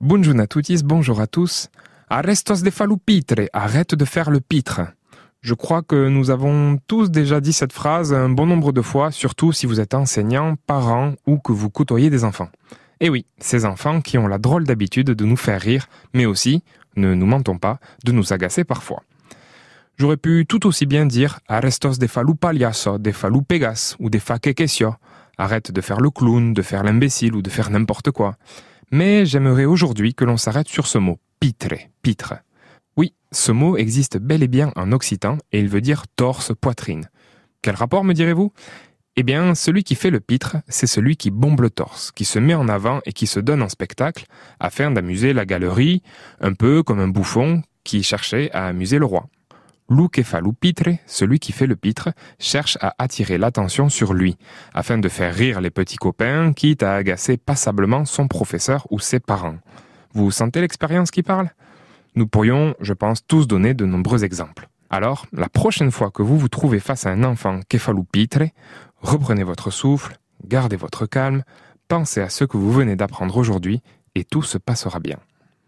Bonjour à tous, bonjour à tous. Arrestos de falupitre, arrête de faire le pitre. Je crois que nous avons tous déjà dit cette phrase un bon nombre de fois, surtout si vous êtes enseignant, parent ou que vous côtoyez des enfants. Et oui, ces enfants qui ont la drôle d'habitude de nous faire rire, mais aussi, ne nous mentons pas, de nous agacer parfois. J'aurais pu tout aussi bien dire Arrestos de falu paliaso, de falu pegas ou de fa Arrête de faire le clown, de faire l'imbécile ou de faire n'importe quoi. Mais j'aimerais aujourd'hui que l'on s'arrête sur ce mot, pitre, pitre. Oui, ce mot existe bel et bien en occitan et il veut dire torse, poitrine. Quel rapport me direz-vous? Eh bien, celui qui fait le pitre, c'est celui qui bombe le torse, qui se met en avant et qui se donne en spectacle afin d'amuser la galerie, un peu comme un bouffon qui cherchait à amuser le roi. L'ukefalu pitre, celui qui fait le pitre, cherche à attirer l'attention sur lui, afin de faire rire les petits copains, quitte à agacer passablement son professeur ou ses parents. Vous sentez l'expérience qui parle? Nous pourrions, je pense, tous donner de nombreux exemples. Alors, la prochaine fois que vous vous trouvez face à un enfant pitre, reprenez votre souffle, gardez votre calme, pensez à ce que vous venez d'apprendre aujourd'hui et tout se passera bien.